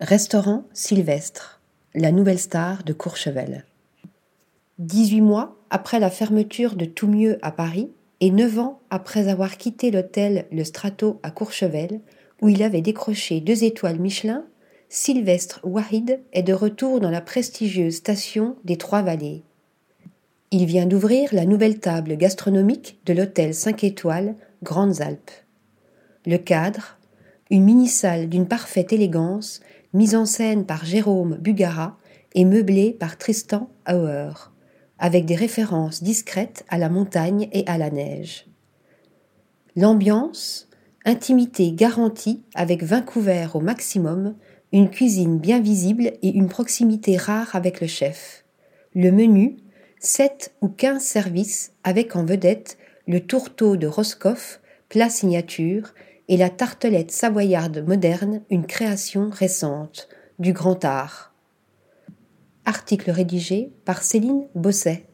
Restaurant Sylvestre, la nouvelle star de Courchevel. Dix-huit mois après la fermeture de Tout Mieux à Paris et neuf ans après avoir quitté l'hôtel Le Strato à Courchevel, où il avait décroché deux étoiles Michelin, Sylvestre Wahid est de retour dans la prestigieuse station des Trois-Vallées. Il vient d'ouvrir la nouvelle table gastronomique de l'hôtel 5 étoiles Grandes Alpes. Le cadre, une mini-salle d'une parfaite élégance, mise en scène par Jérôme Bugara et meublée par Tristan Auer, avec des références discrètes à la montagne et à la neige. L'ambiance, intimité garantie avec vingt couverts au maximum, une cuisine bien visible et une proximité rare avec le chef. Le menu, sept ou quinze services avec en vedette le tourteau de Roscoff, plat signature, et la tartelette savoyarde moderne, une création récente du grand art. Article rédigé par Céline Bosset.